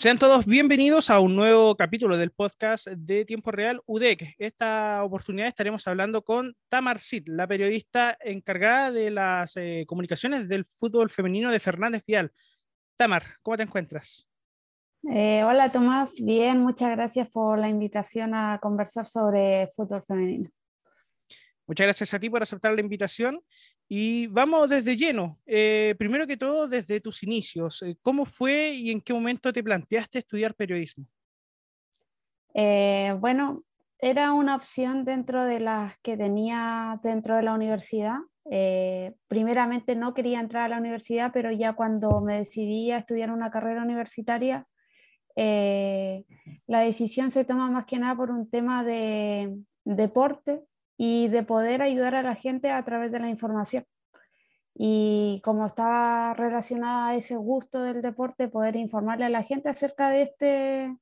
Sean todos bienvenidos a un nuevo capítulo del podcast de Tiempo Real UDEC. Esta oportunidad estaremos hablando con Tamar Sid, la periodista encargada de las eh, comunicaciones del fútbol femenino de Fernández Vial. Tamar, ¿cómo te encuentras? Eh, hola Tomás, bien, muchas gracias por la invitación a conversar sobre fútbol femenino. Muchas gracias a ti por aceptar la invitación y vamos desde lleno. Eh, primero que todo, desde tus inicios, eh, ¿cómo fue y en qué momento te planteaste estudiar periodismo? Eh, bueno, era una opción dentro de las que tenía dentro de la universidad. primeramente no quería entrar a la universidad, pero ya cuando me decidí a estudiar una carrera universitaria, la decisión se toma más que nada por un tema de deporte y de poder ayudar a la gente a través de la información. Y como estaba relacionada a ese gusto del deporte, poder informarle a la gente acerca de, este,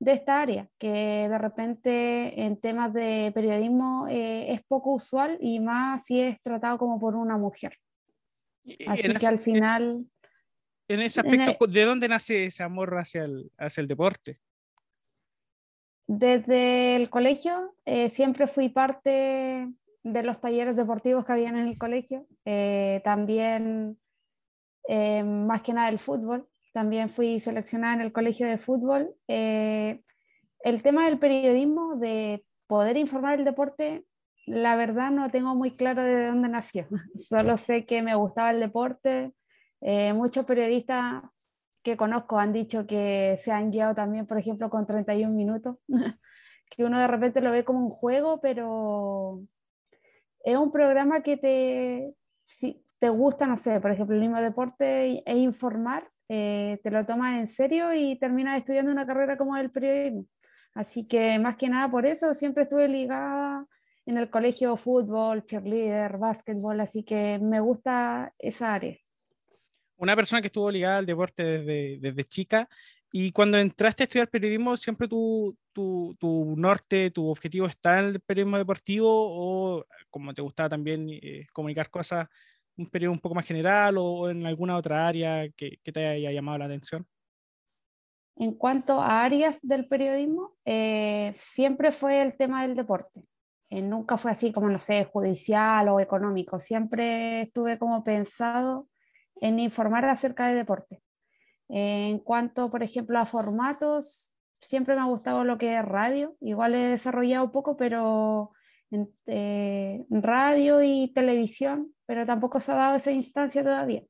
de esta área, que de repente en temas de periodismo eh, es poco usual y más si es tratado como por una mujer. Así que al final... En ese aspecto, ¿de dónde nace ese amor hacia el, hacia el deporte? Desde el colegio eh, siempre fui parte de los talleres deportivos que habían en el colegio, eh, también eh, más que nada el fútbol, también fui seleccionada en el colegio de fútbol. el tema del periodismo, de poder informar el deporte, la verdad no tengo muy claro de dónde nació, solo sé que me gustaba el deporte. muchos periodistas que conozco han dicho que se han guiado también, por ejemplo, con 31 minutos, que uno de repente lo ve como un juego, pero es un programa que te, si te gusta, no sé, por ejemplo, el mismo deporte e informar, eh, te lo tomas en serio y terminas estudiando una carrera como el periodismo. Así que más que nada por eso siempre estuve ligada en el colegio fútbol, cheerleader, básquetbol, así que me gusta esa área una persona que estuvo ligada al deporte desde, desde chica y cuando entraste a estudiar periodismo, ¿siempre tu, tu, tu, norte, tu objetivo está en el periodismo deportivo o como te gustaba también eh, comunicar cosas, un periodo un poco más general o en alguna otra área que, que te haya llamado la atención? En cuanto a áreas del periodismo, eh, siempre fue el tema del deporte. Eh, nunca fue así como, no sé, judicial o económico. Siempre estuve como pensado en informar acerca de deporte. En cuanto, por ejemplo, a formatos, siempre me ha gustado lo que es radio. Igual he desarrollado poco, pero en eh, radio y televisión, pero tampoco se ha dado esa instancia todavía.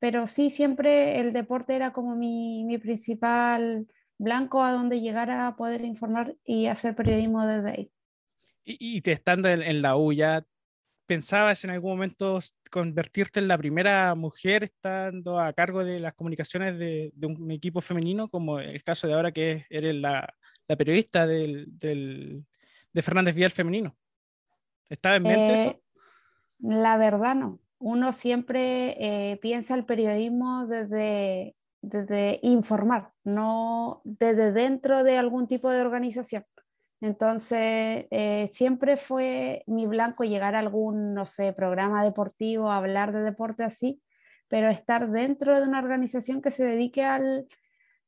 Pero sí, siempre el deporte era como mi, mi principal blanco a donde llegar a poder informar y hacer periodismo desde ahí. Y, y estando en, en la U ya pensabas en algún momento convertirte en la primera mujer estando a cargo de las comunicaciones de, un equipo femenino, como el caso de ahora que eres la, periodista del, de Fernández Vial femenino? ¿Estaba en mente eso? Eh, la verdad no. Uno siempre eh, piensa el periodismo desde, desde informar, no desde dentro de algún tipo de organización. Entonces, eh, siempre fue mi blanco llegar a algún, no sé, programa deportivo, hablar de deporte así, pero estar dentro de una organización que se dedique al,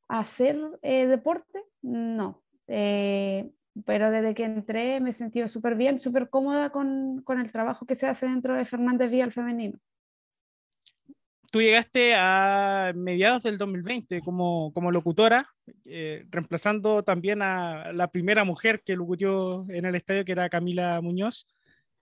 a hacer eh, deporte, no. Eh, pero desde que entré me he sentido súper bien, súper cómoda con, con, el trabajo que se hace dentro de Fernández Vial Femenino tú llegaste a mediados del 2020 como, como locutora, eh, reemplazando también a la primera mujer que locutió en el estadio, que era Camila Muñoz.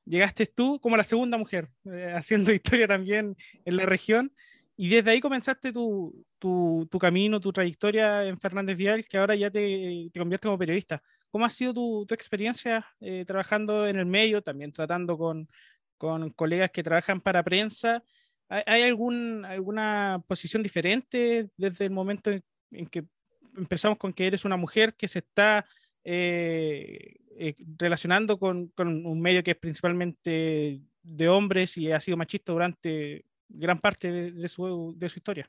Llegaste tú como la segunda mujer, eh, haciendo historia también en la región. Y desde ahí comenzaste tu, tu, tu, camino, tu trayectoria en Fernández Vial, que ahora ya te, te convierte como periodista. ¿Cómo ha sido tu, tu experiencia eh, trabajando en el medio, también tratando con, con colegas que trabajan para prensa? ¿Hay alguna posición diferente desde el momento en, que empezamos con que eres una mujer que se está eh, eh, relacionando con, un medio que es principalmente de hombres y ha sido machista durante gran parte de, su, historia?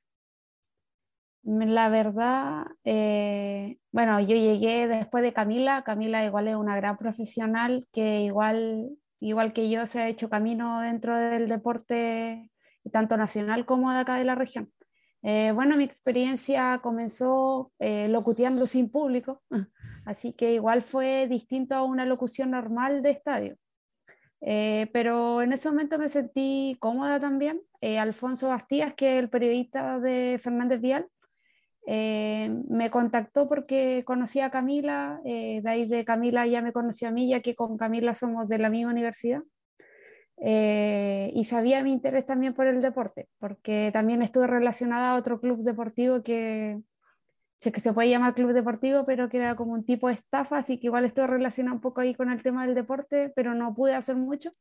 La verdad, eh, bueno, yo llegué después de Camila. Camila igual es una gran profesional que igual, igual que yo se ha hecho camino dentro del deporte tanto nacional como de acá de la región. Eh, bueno, mi experiencia comenzó eh, locuteando sin público, así que igual fue distinto a una locución normal de estadio. Eh, pero en ese momento me sentí cómoda también. Alfonso Bastías, que es el periodista de Fernández Vial, me contactó porque conocía a Camila, de ahí de Camila ya me conoció a mí, ya que con Camila somos de la misma universidad. Eh, y sabía mi interés también por el deporte, porque también estuve relacionada a otro club deportivo que, sé que se puede llamar club deportivo, pero que era como un tipo de estafa, así que igual estuve relacionada un poco ahí con el tema del deporte, pero no pude hacer mucho.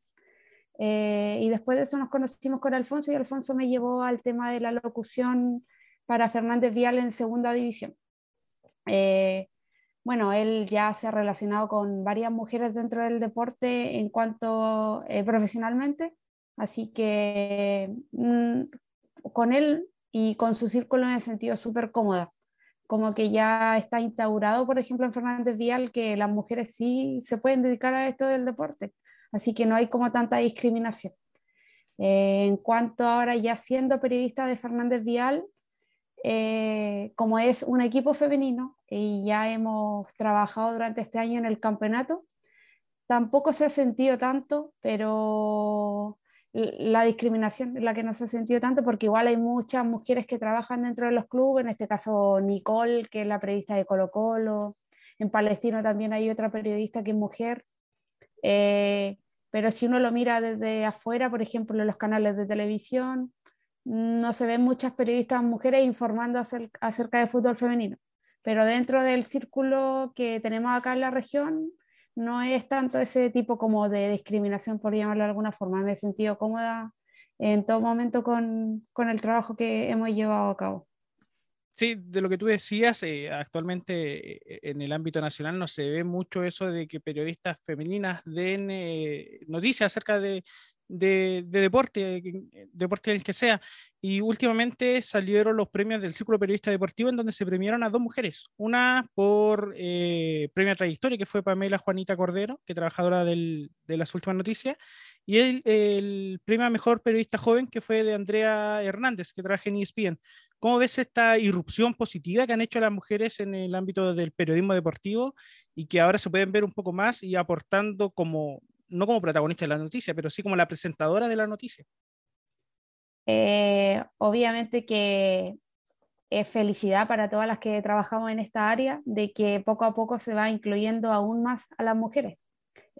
Eh, y después de eso nos conocimos con Alfonso y Alfonso me llevó al tema de la locución para Fernández Vial en segunda división. Eh, bueno, él ya se ha relacionado con varias mujeres dentro del deporte en cuanto eh, profesionalmente, así que mm, con él y con su círculo me he sentido súper cómoda, como que ya está instaurado, por ejemplo, en Fernández Vial, que las mujeres sí se pueden dedicar a esto del deporte, así que no hay como tanta discriminación. Eh, en cuanto ahora ya siendo periodista de Fernández Vial, eh, como es un equipo femenino y ya hemos trabajado durante este año en el campeonato, tampoco se ha sentido tanto, pero la discriminación es la que no se ha sentido tanto porque igual hay muchas mujeres que trabajan dentro de los clubes, en este caso Nicole, que es la periodista de Colo Colo, en Palestino también hay otra periodista que es mujer, eh, pero si uno lo mira desde afuera, por ejemplo, en los canales de televisión, no se ven muchas periodistas mujeres informando acerca, de fútbol femenino, pero dentro del círculo que tenemos acá en la región no es tanto ese tipo como de discriminación, por llamarlo de alguna forma. Me he sentido cómoda en todo momento con, el trabajo que hemos llevado a cabo. Sí, de lo que tú decías, eh, actualmente eh, en el ámbito nacional no se ve mucho eso de que periodistas femeninas den eh, noticias acerca de, de, deporte, deporte el que sea. Y últimamente salieron los premios del Círculo Periodista Deportivo, en donde se premiaron a dos mujeres. Una por eh, premio trayectoria, que fue Pamela Juanita Cordero, que trabajadora del, de las últimas noticias, y el, el, premio a mejor periodista joven, que fue de Andrea Hernández, que trabaja en ESPN. ¿Cómo ves esta irrupción positiva que han hecho las mujeres en el ámbito del periodismo deportivo y que ahora se pueden ver un poco más y aportando como no como protagonista de la noticia, pero sí como la presentadora de la noticia. Eh, obviamente que es felicidad para todas las que trabajamos en esta área de que poco a poco se va incluyendo aún más a las mujeres.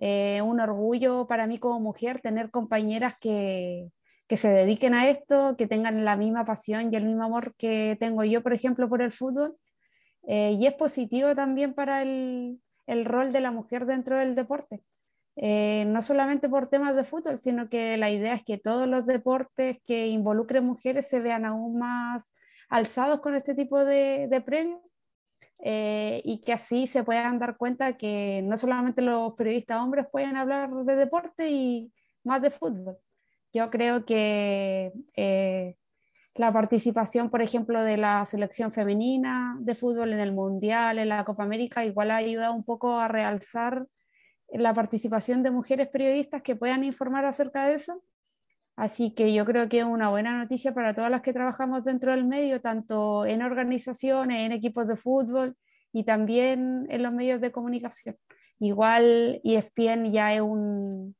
Eh, un orgullo para mí como mujer tener compañeras que, que, se dediquen a esto, que tengan la misma pasión y el mismo amor que tengo yo, por ejemplo, por el fútbol. Eh, y es positivo también para el, el rol de la mujer dentro del deporte. Eh, no solamente por temas de fútbol, sino que la idea es que todos los deportes que involucren mujeres se vean aún más alzados con este tipo de, premios eh, y que así se puedan dar cuenta que no solamente los periodistas hombres pueden hablar de deporte y más de fútbol. Yo creo que eh, la participación, por ejemplo, de la selección femenina de fútbol en el Mundial, en la Copa América, igual ha ayudado un poco a realzar la participación de mujeres periodistas que puedan informar acerca de eso. Así que yo creo que es una buena noticia para todas las que trabajamos dentro del medio, tanto en organizaciones, en equipos de fútbol y también en los medios de comunicación. Igual ESPN ya es un,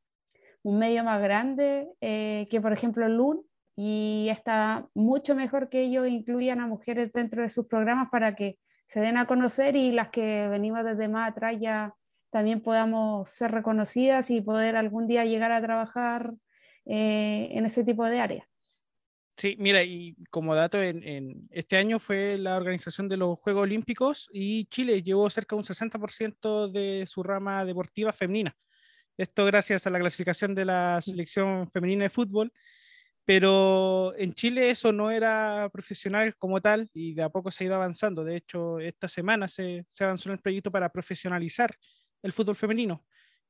un medio más grande eh, que, por ejemplo, LUN, y está mucho mejor que ellos incluyan a mujeres dentro de sus programas para que se den a conocer y las que venimos desde más atrás ya también podamos ser reconocidas y poder algún día llegar a trabajar eh, en ese tipo de áreas. Sí, mira, y como dato, en, este año fue la organización de los Juegos Olímpicos y Chile llevó cerca de un 60% de su rama deportiva femenina. Esto gracias a la clasificación de la selección femenina de fútbol, pero en Chile eso no era profesional como tal y de a poco se ha ido avanzando. De hecho, esta semana se, se avanzó en el proyecto para profesionalizar el fútbol femenino.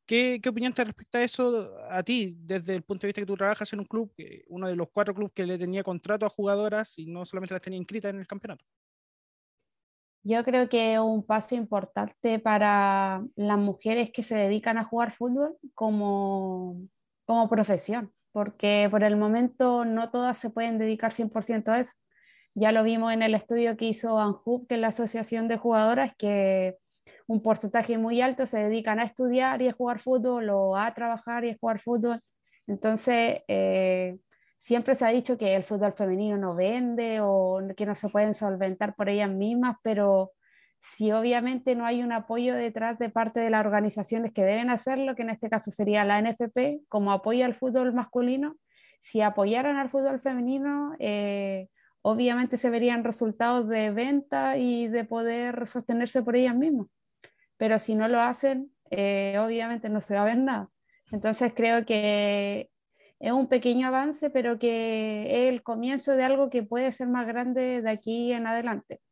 ¿Qué, ¿Qué, opinión te respecta a eso a ti, desde el punto de vista que tú trabajas en un club, uno de los cuatro clubes que le tenía contrato a jugadoras y no solamente las tenía inscritas en el campeonato? Yo creo que es un paso importante para las mujeres que se dedican a jugar fútbol como, como profesión, porque por el momento no todas se pueden dedicar 100% a eso. Ya lo vimos en el estudio que hizo ANJUB, que es la Asociación de Jugadoras, que un porcentaje muy alto se dedican a estudiar y a jugar fútbol o a trabajar y a jugar fútbol. Entonces, eh, siempre se ha dicho que el fútbol femenino no vende o que no se pueden solventar por ellas mismas, pero si obviamente no hay un apoyo detrás de parte de las organizaciones que deben hacerlo, que en este caso sería la NFP, como apoya al fútbol masculino, si apoyaran al fútbol femenino, eh, obviamente se verían resultados de venta y de poder sostenerse por ellas mismas. Pero si no lo hacen, eh, obviamente no se va a ver nada. Entonces creo que es un pequeño avance, pero que es el comienzo de algo que puede ser más grande de aquí en adelante.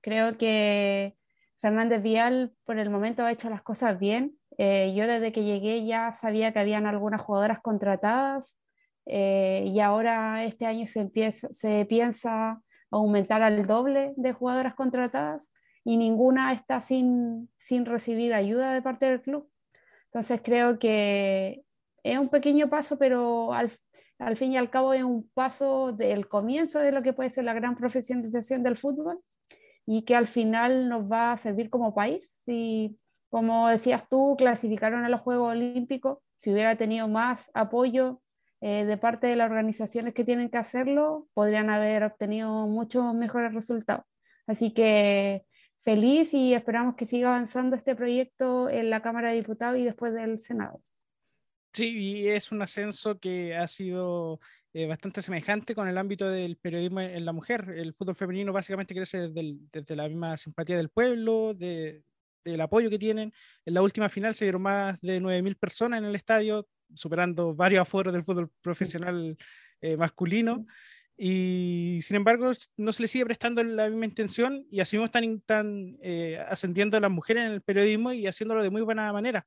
Creo que Fernández Vial por el momento ha hecho las cosas bien. Eh, yo desde que llegué ya sabía que habían algunas jugadoras contratadas, eh, y ahora este año se, empieza, se piensa aumentar al doble de jugadoras contratadas y ninguna está sin, sin recibir ayuda de parte del club. Entonces creo que es un pequeño paso, pero al, al fin y al cabo es un paso del comienzo de lo que puede ser la gran profesionalización del fútbol y que al final nos va a servir como país. Si, como decías tú, clasificaron a los Juegos Olímpicos, si hubiera tenido más apoyo eh, de parte de las organizaciones que tienen que hacerlo, podrían haber obtenido muchos mejores resultados. Así que feliz y esperamos que siga avanzando este proyecto en la Cámara de Diputados y después del Senado. Sí, y es un ascenso que ha sido eh, bastante semejante con el ámbito del periodismo en la mujer. El fútbol femenino básicamente crece desde, desde la misma simpatía del pueblo, de, del apoyo que tienen. En la última final se dieron más de 9.000 personas en el estadio, superando varios aforos del fútbol profesional eh, masculino. Y sin embargo, no se le sigue prestando la misma intención y así están, tan eh, ascendiendo las mujeres en el periodismo y haciéndolo de muy buena manera.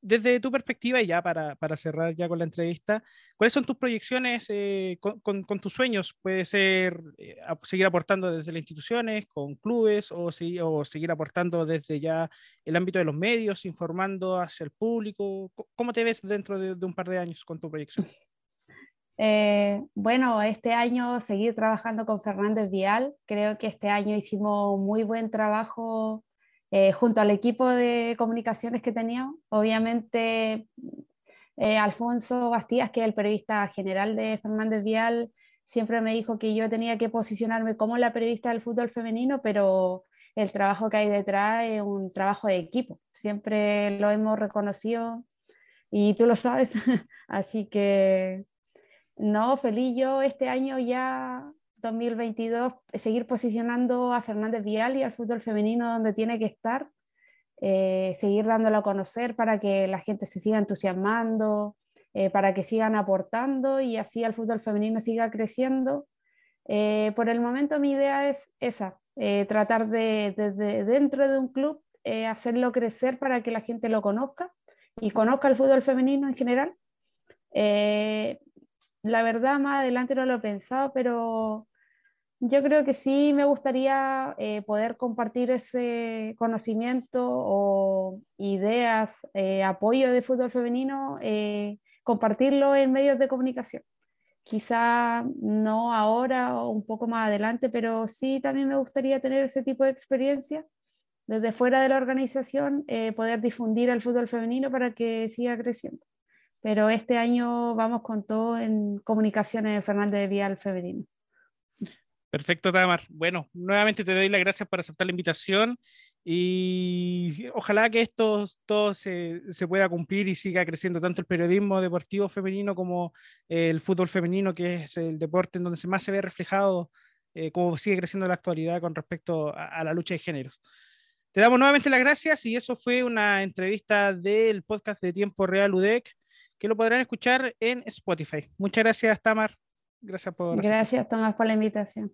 Desde tu perspectiva, y ya para, para cerrar ya con la entrevista, ¿cuáles son tus proyecciones eh, con, con, tus sueños? ¿Puede ser seguir aportando desde las instituciones, con clubes, o, o seguir aportando desde ya el ámbito de los medios, informando hacia el público? ¿Cómo te ves dentro de, de un par de años con tu proyección? Eh, bueno, este año seguir trabajando con Fernández Vial. Creo que este año hicimos muy buen trabajo eh, junto al equipo de comunicaciones que teníamos. Obviamente, eh, Alfonso Bastías, que es el periodista general de Fernández Vial, siempre me dijo que yo tenía que posicionarme como la periodista del fútbol femenino, pero el trabajo que hay detrás es un trabajo de equipo. Siempre lo hemos reconocido y tú lo sabes. Así que no, feliz yo este año ya 2022 seguir posicionando a Fernández Vial y al fútbol femenino donde tiene que estar, eh, seguir dándolo a conocer para que la gente se siga entusiasmando, eh, para que sigan aportando y así el fútbol femenino siga creciendo. Eh, por el momento mi idea es esa, tratar de, dentro de un club hacerlo crecer para que la gente lo conozca y conozca el fútbol femenino en general la verdad más adelante no lo he pensado, pero yo creo que sí me gustaría eh, poder compartir ese conocimiento o ideas, eh, apoyo de fútbol femenino, eh, compartirlo en medios de comunicación. Quizá no ahora o un poco más adelante, pero sí también me gustaría tener ese tipo de experiencia desde fuera de la organización, poder difundir el fútbol femenino para que siga creciendo pero este año vamos con todo en comunicaciones Fernández de Vial femenino. Perfecto, Tamar. Bueno, nuevamente te doy las gracias por aceptar la invitación y ojalá que esto todo se, se, pueda cumplir y siga creciendo tanto el periodismo deportivo femenino como el fútbol femenino, que es el deporte en donde más se ve reflejado eh, cómo sigue creciendo la actualidad con respecto a, a la lucha de géneros. Te damos nuevamente las gracias y eso fue una entrevista del podcast de Tiempo Real UDEC que lo podrán escuchar en Spotify. Muchas gracias, Tamar. Gracias por. Gracias, Tomás, por la invitación.